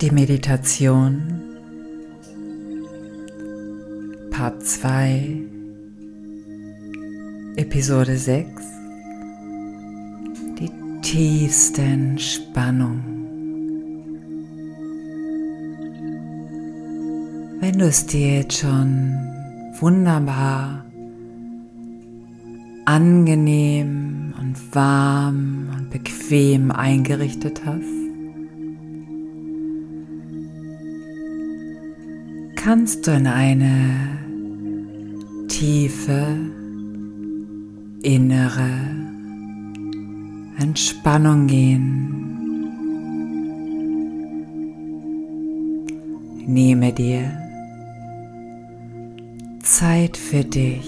Die Meditation. Part 2 Episode 6 Die tiefste Entspannung Wenn du es dir jetzt schon wunderbar angenehm und warm und bequem eingerichtet hast, kannst du in eine tiefe innere Entspannung gehen. Nehme dir Zeit für dich.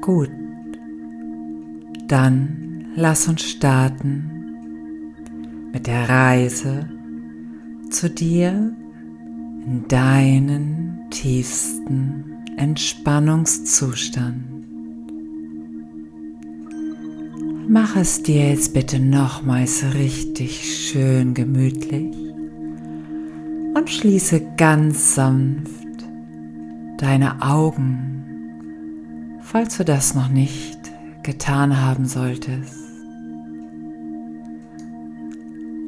Gut, dann lass uns starten mit der Reise zu dir in deinen tiefsten Entspannungszustand. Mach es dir jetzt bitte nochmals richtig schön gemütlich und schließe ganz sanft deine Augen, falls du das noch nicht getan haben solltest.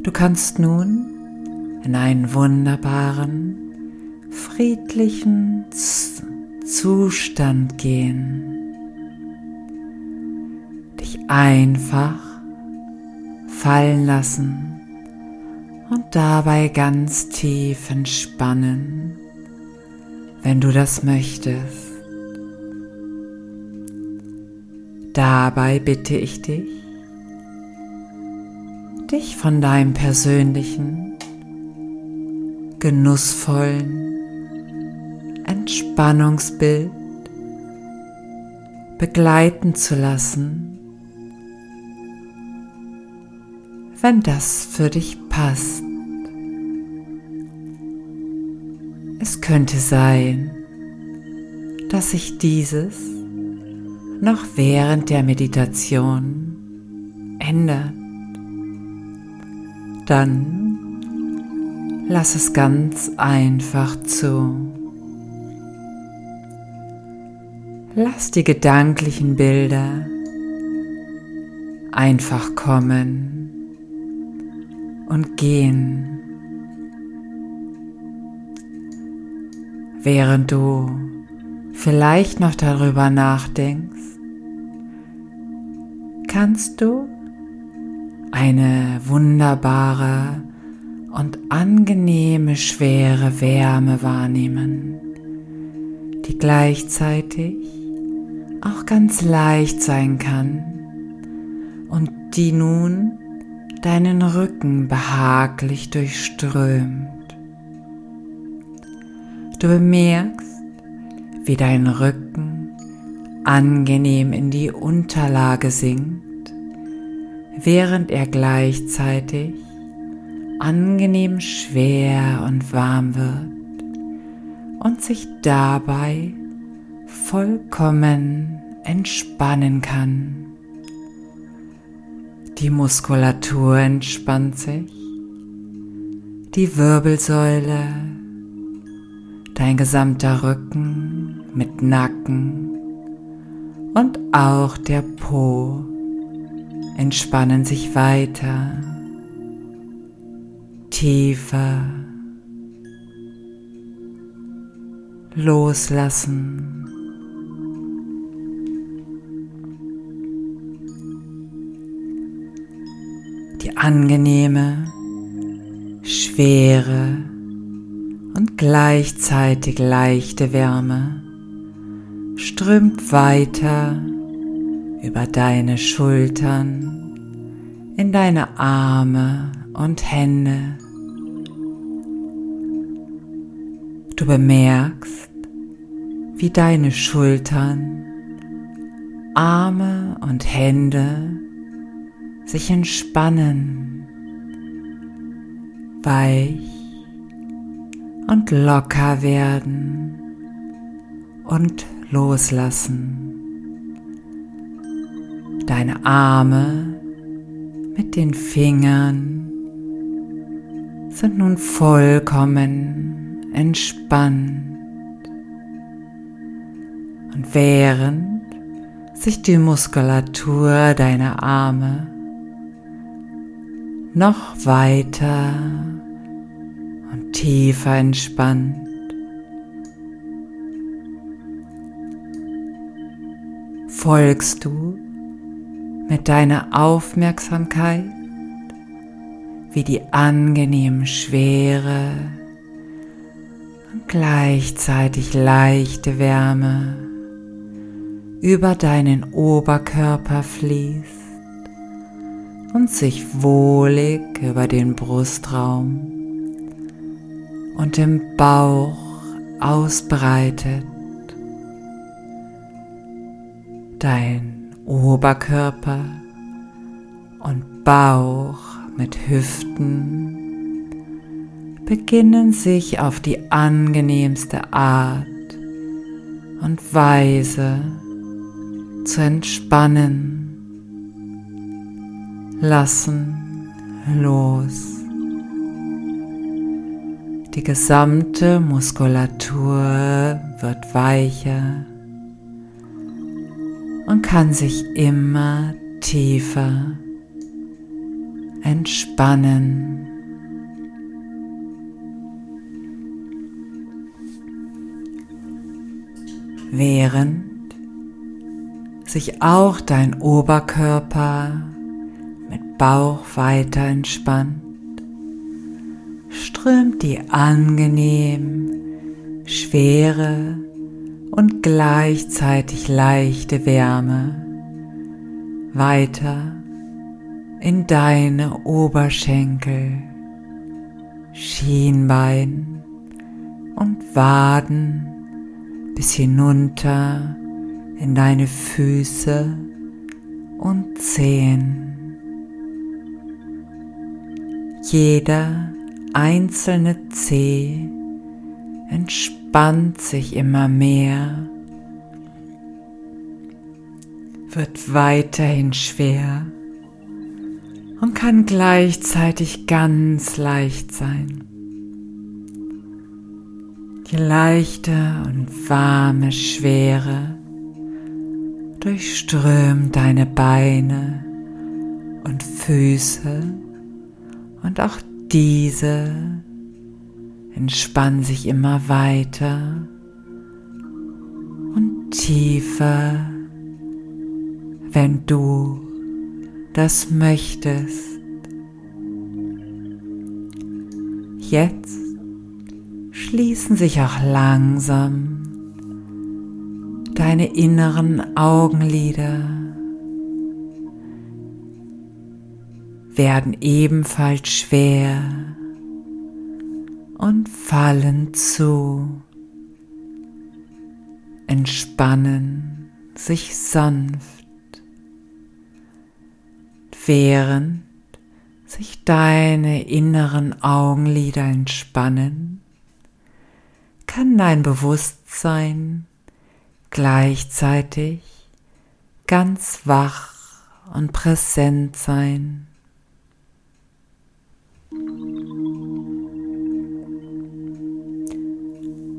Du kannst nun in einen wunderbaren, friedlichen Zustand gehen. Dich einfach fallen lassen und dabei ganz tief entspannen, wenn du das möchtest. Dabei bitte ich dich, dich von deinem persönlichen, genussvollen Entspannungsbild begleiten zu lassen, wenn das für dich passt. Es könnte sein, dass sich dieses noch während der Meditation ändert dann lass es ganz einfach zu. Lass die gedanklichen Bilder einfach kommen und gehen, während du vielleicht noch darüber nachdenkst, kannst du eine wunderbare und angenehme schwere Wärme wahrnehmen, die gleichzeitig auch ganz leicht sein kann und die nun deinen Rücken behaglich durchströmt. Du bemerkst, wie dein Rücken angenehm in die Unterlage sinkt während er gleichzeitig angenehm schwer und warm wird und sich dabei vollkommen entspannen kann. Die Muskulatur entspannt sich, die Wirbelsäule, dein gesamter Rücken mit Nacken und auch der Po entspannen sich weiter, tiefer, loslassen. Die angenehme, schwere und gleichzeitig leichte Wärme strömt weiter über deine Schultern, in deine Arme und Hände. Du bemerkst, wie deine Schultern, Arme und Hände sich entspannen, weich und locker werden und loslassen. Deine Arme mit den Fingern sind nun vollkommen entspannt. Und während sich die Muskulatur deiner Arme noch weiter und tiefer entspannt, folgst du mit deiner Aufmerksamkeit, wie die angenehm schwere und gleichzeitig leichte Wärme über deinen Oberkörper fließt und sich wohlig über den Brustraum und im Bauch ausbreitet. Dein Oberkörper und Bauch mit Hüften beginnen sich auf die angenehmste Art und Weise zu entspannen, lassen los. Die gesamte Muskulatur wird weicher und kann sich immer tiefer entspannen. Während sich auch dein Oberkörper mit Bauch weiter entspannt, strömt die angenehm schwere und gleichzeitig leichte Wärme weiter in deine Oberschenkel, Schienbein und Waden bis hinunter in deine Füße und Zehen. Jeder einzelne Zeh entspannt sich immer mehr, wird weiterhin schwer und kann gleichzeitig ganz leicht sein. Die leichte und warme Schwere durchströmt deine Beine und Füße und auch diese entspannen sich immer weiter und tiefer, wenn du das möchtest. Jetzt schließen sich auch langsam deine inneren Augenlider, werden ebenfalls schwer und fallen zu, entspannen sich sanft während sich deine inneren Augenlider entspannen, kann dein Bewusstsein gleichzeitig ganz wach und präsent sein.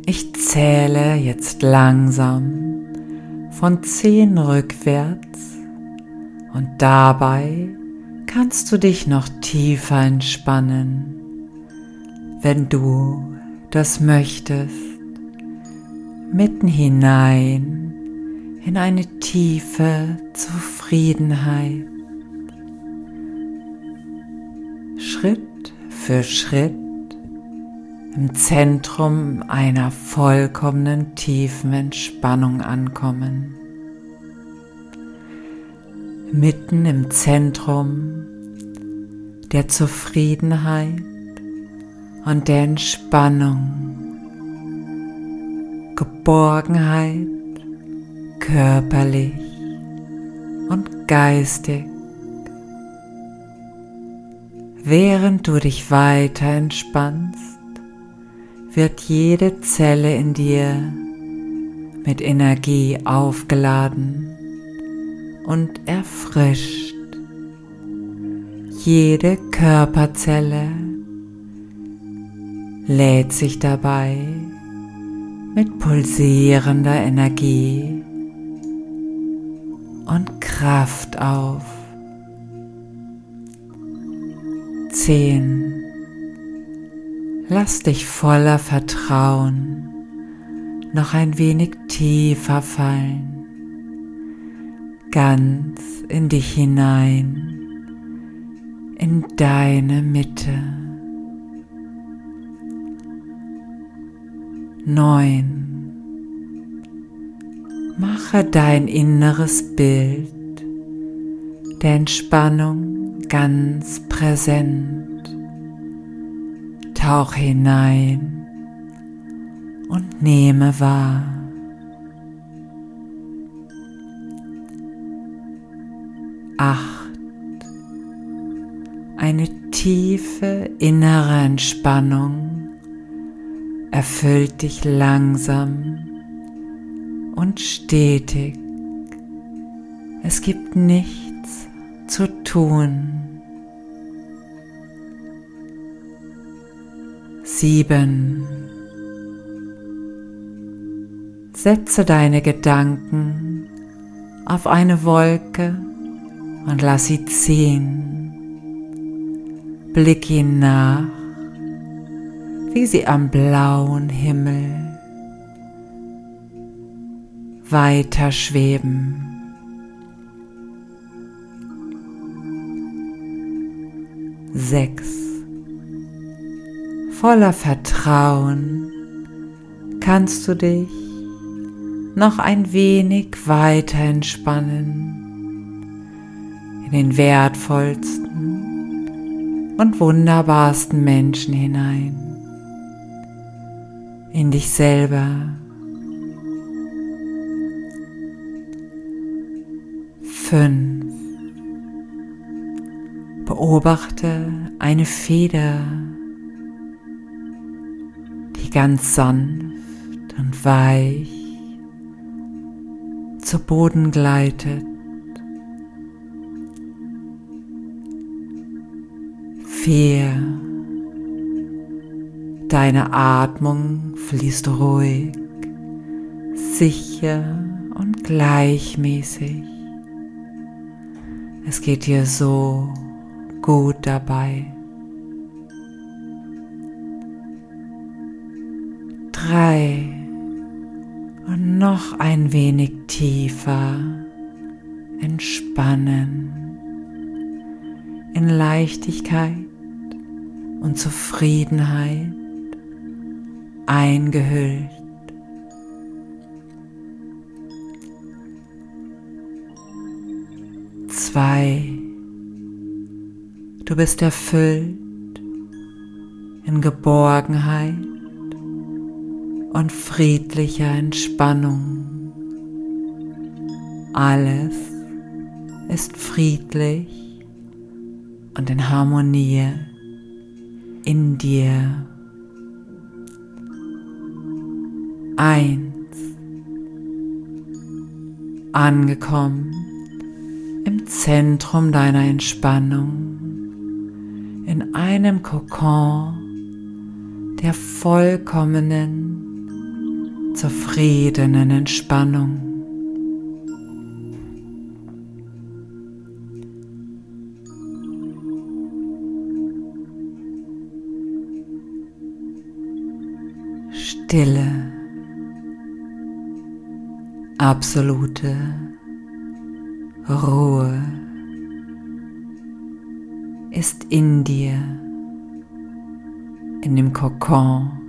Ich zähle jetzt langsam von zehn rückwärts und dabei kannst du dich noch tiefer entspannen, wenn du das möchtest, mitten hinein in eine tiefe Zufriedenheit. Schritt für Schritt im Zentrum einer vollkommenen tiefen Entspannung ankommen. Mitten im Zentrum der Zufriedenheit und der Entspannung, Geborgenheit körperlich und geistig. Während du dich weiter entspannst, wird jede Zelle in dir mit Energie aufgeladen und erfrischt. Jede Körperzelle lädt sich dabei mit pulsierender Energie und Kraft auf. Zehn. Lass dich voller Vertrauen noch ein wenig tiefer fallen, ganz in dich hinein, in deine Mitte. Neun. Mache dein inneres Bild der Entspannung ganz präsent. Tauch hinein und nehme wahr. Acht. Eine tiefe innere Entspannung erfüllt dich langsam und stetig. Es gibt nichts zu tun. Sieben. Setze deine Gedanken auf eine Wolke und lass sie ziehen. Blick ihnen nach, wie sie am blauen Himmel weiter schweben. Sechs. Voller Vertrauen kannst du dich noch ein wenig weiter entspannen in den wertvollsten und wunderbarsten Menschen hinein, in dich selber. Fünf. Beobachte eine Feder, ganz sanft und weich zu Boden gleitet. Vier. Deine Atmung fließt ruhig, sicher und gleichmäßig. Es geht dir so gut dabei. Drei und noch ein wenig tiefer entspannen in Leichtigkeit und Zufriedenheit eingehüllt. Zwei. Du bist erfüllt in Geborgenheit und friedlicher Entspannung. Alles ist friedlich und in Harmonie in dir. Eins. Angekommen im Zentrum deiner Entspannung, in einem Kokon der vollkommenen, zufriedenen Entspannung. Stille, absolute Ruhe ist in dir, in dem Kokon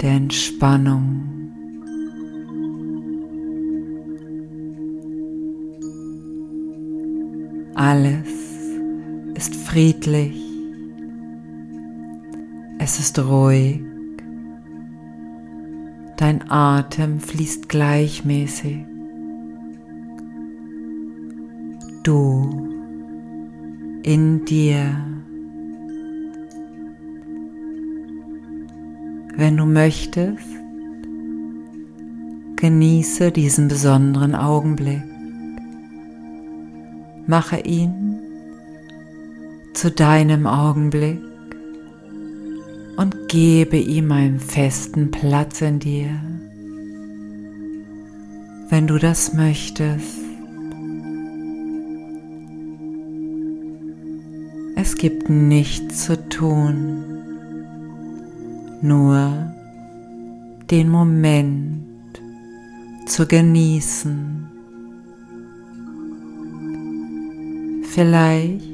der Entspannung. Alles ist friedlich, es ist ruhig, dein Atem fließt gleichmäßig. du in dir. Wenn du möchtest, genieße diesen besonderen Augenblick Mache ihn zu deinem Augenblick und gebe ihm einen festen Platz in dir, wenn du das möchtest. Es gibt nichts zu tun, nur den Moment zu genießen. Vielleicht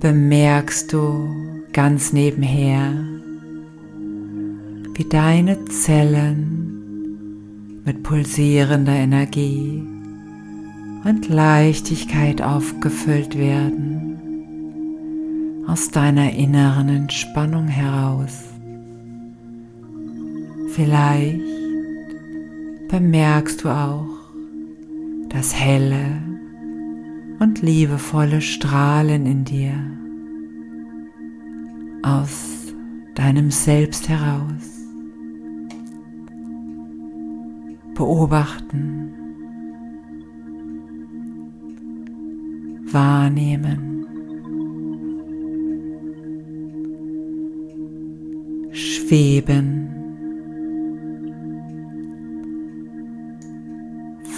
bemerkst du ganz nebenher, wie deine Zellen mit pulsierender Energie und Leichtigkeit aufgefüllt werden aus deiner inneren Entspannung heraus. Vielleicht bemerkst du auch das helle und liebevolle Strahlen in dir aus deinem Selbst heraus. Beobachten, wahrnehmen, schweben,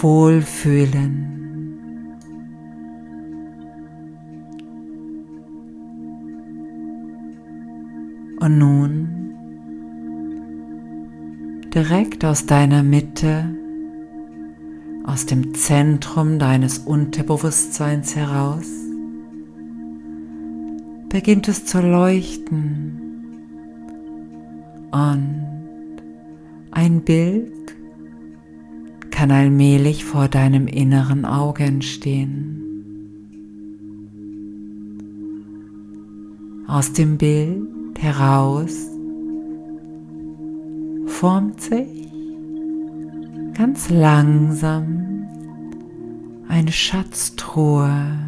wohlfühlen. Und nun direkt aus deiner Mitte, aus dem Zentrum deines Unterbewusstseins heraus, beginnt es zu leuchten und ein Bild kann allmählich vor deinem inneren Auge entstehen. Aus dem Bild heraus formt sich ganz langsam eine Schatztruhe.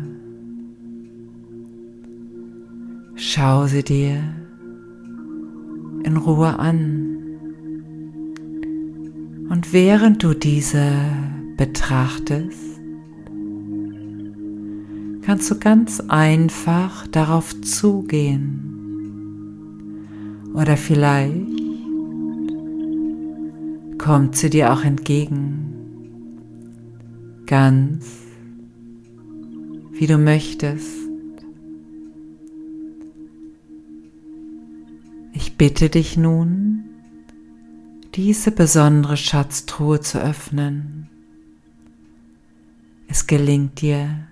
Schau sie dir in Ruhe an. Und während du diese betrachtest, kannst du ganz einfach darauf zugehen. Oder vielleicht kommt sie dir auch entgegen, ganz wie du möchtest. Ich bitte dich nun, diese besondere Schatztruhe zu öffnen. Es gelingt dir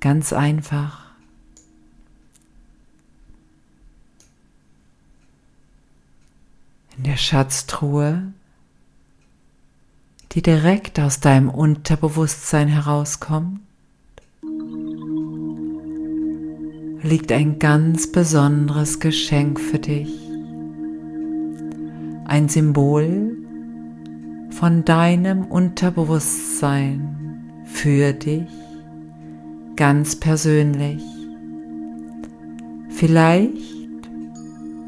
ganz einfach. in der Schatztruhe, die direkt aus deinem Unterbewusstsein herauskommt, liegt ein ganz besonderes Geschenk für dich. Ein Symbol von deinem Unterbewusstsein für dich ganz persönlich. Vielleicht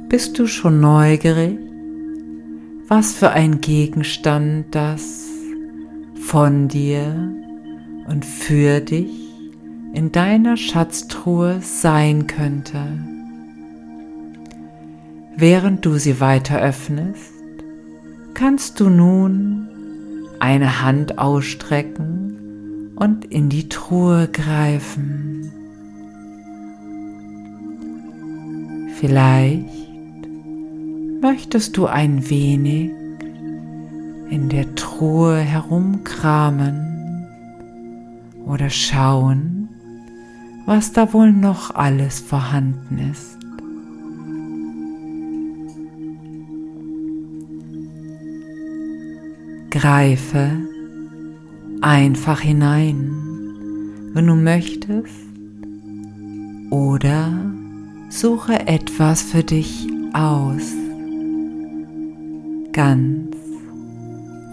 bist du schon neugierig was für ein Gegenstand das von dir und für dich in deiner Schatztruhe sein könnte. Während du sie weiter öffnest, kannst du nun eine Hand ausstrecken und in die Truhe greifen. Vielleicht möchtest du ein wenig in der Truhe herumkramen oder schauen, was da wohl noch alles vorhanden ist. Greife einfach hinein, wenn du möchtest, oder suche etwas für dich aus ganz,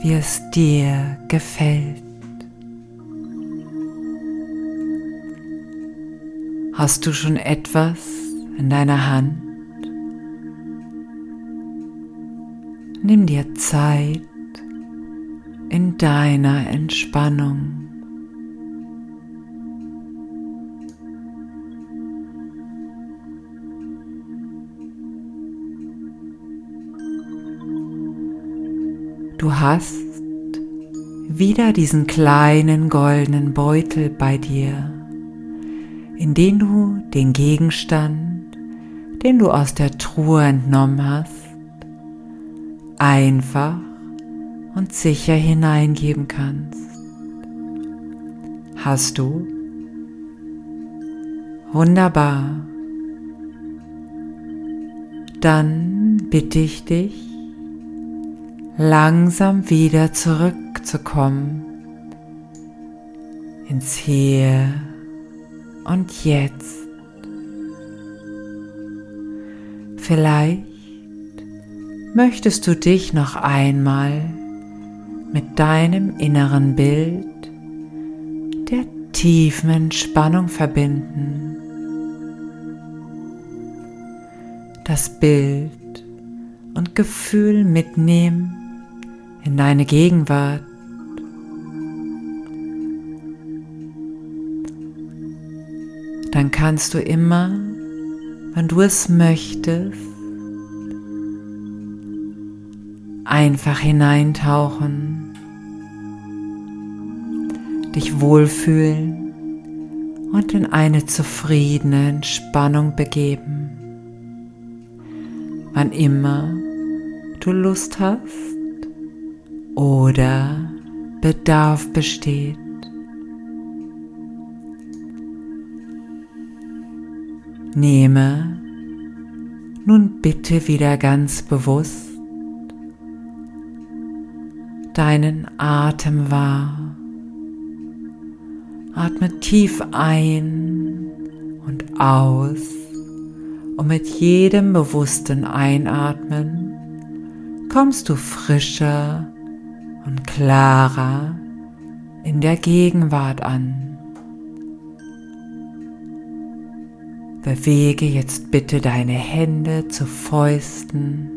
wie es dir gefällt. Hast du schon etwas in deiner Hand? Nimm dir Zeit in deiner Entspannung. Du hast wieder diesen kleinen goldenen Beutel bei dir, in den du den Gegenstand, den du aus der Truhe entnommen hast, einfach und sicher hineingeben kannst. Hast du? Wunderbar. Dann bitte ich dich, langsam wieder zurückzukommen ins Hier und Jetzt. Vielleicht möchtest du dich noch einmal mit deinem inneren Bild der tiefen Entspannung verbinden. Das Bild und Gefühl mitnehmen in deine Gegenwart. Dann kannst du immer, wenn du es möchtest, einfach hineintauchen, dich wohlfühlen und in eine zufriedene Entspannung begeben. Wann immer du Lust hast oder Bedarf besteht. Nehme nun bitte wieder ganz bewusst deinen Atem wahr. Atme tief ein und aus und mit jedem bewussten Einatmen kommst du frischer und klarer in der Gegenwart an. Bewege jetzt bitte deine Hände zu Fäusten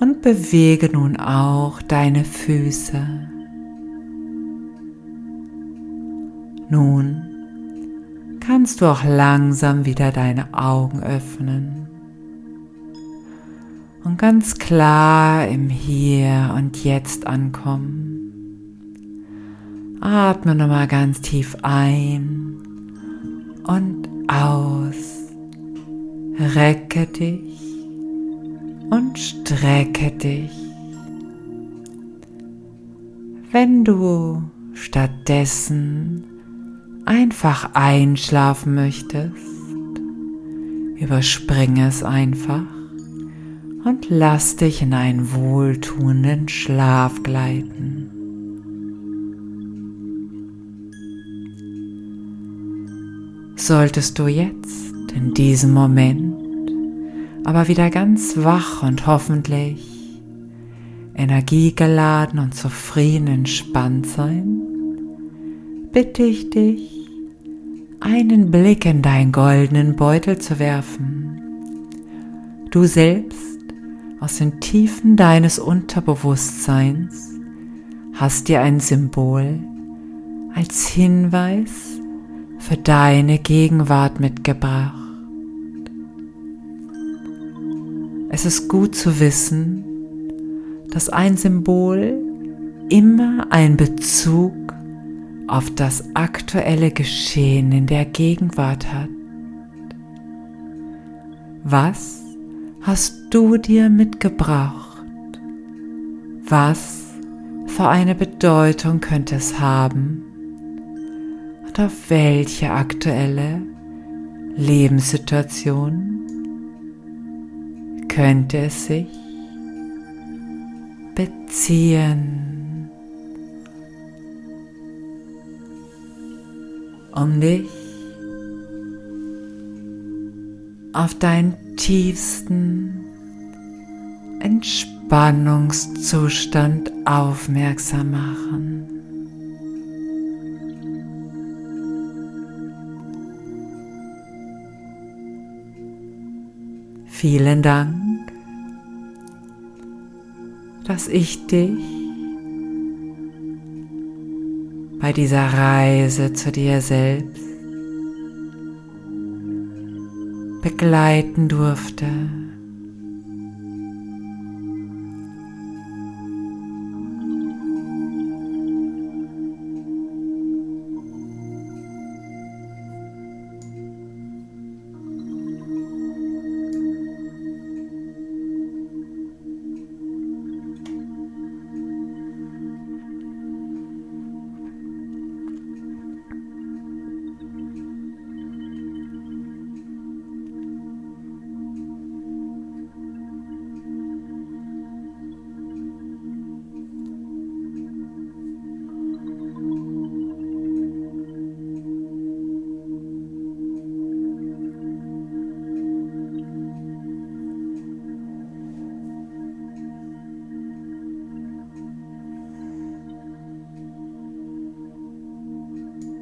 und bewege nun auch deine Füße. Nun kannst du auch langsam wieder deine Augen öffnen und ganz klar im Hier und Jetzt ankommen. Atme nochmal ganz tief ein und aus. Recke dich und strecke dich. Wenn du stattdessen einfach einschlafen möchtest, überspringe es einfach und lass dich in einen wohltuenden Schlaf gleiten. Solltest du jetzt in diesem Moment aber wieder ganz wach und hoffentlich energiegeladen und zufrieden entspannt sein, bitte ich dich, einen Blick in deinen goldenen Beutel zu werfen. Du selbst aus den Tiefen deines Unterbewusstseins hast dir ein Symbol als Hinweis für deine Gegenwart mitgebracht. Es ist gut zu wissen, dass ein Symbol immer einen Bezug auf das aktuelle Geschehen in der Gegenwart hat. Was hast du dir mitgebracht? Was für eine Bedeutung könnte es haben? Und auf welche aktuelle Lebenssituation könnte es sich beziehen, um dich auf deinen tiefsten Entspannungszustand aufmerksam machen. Vielen Dank, dass ich dich bei dieser Reise zu dir selbst begleiten durfte.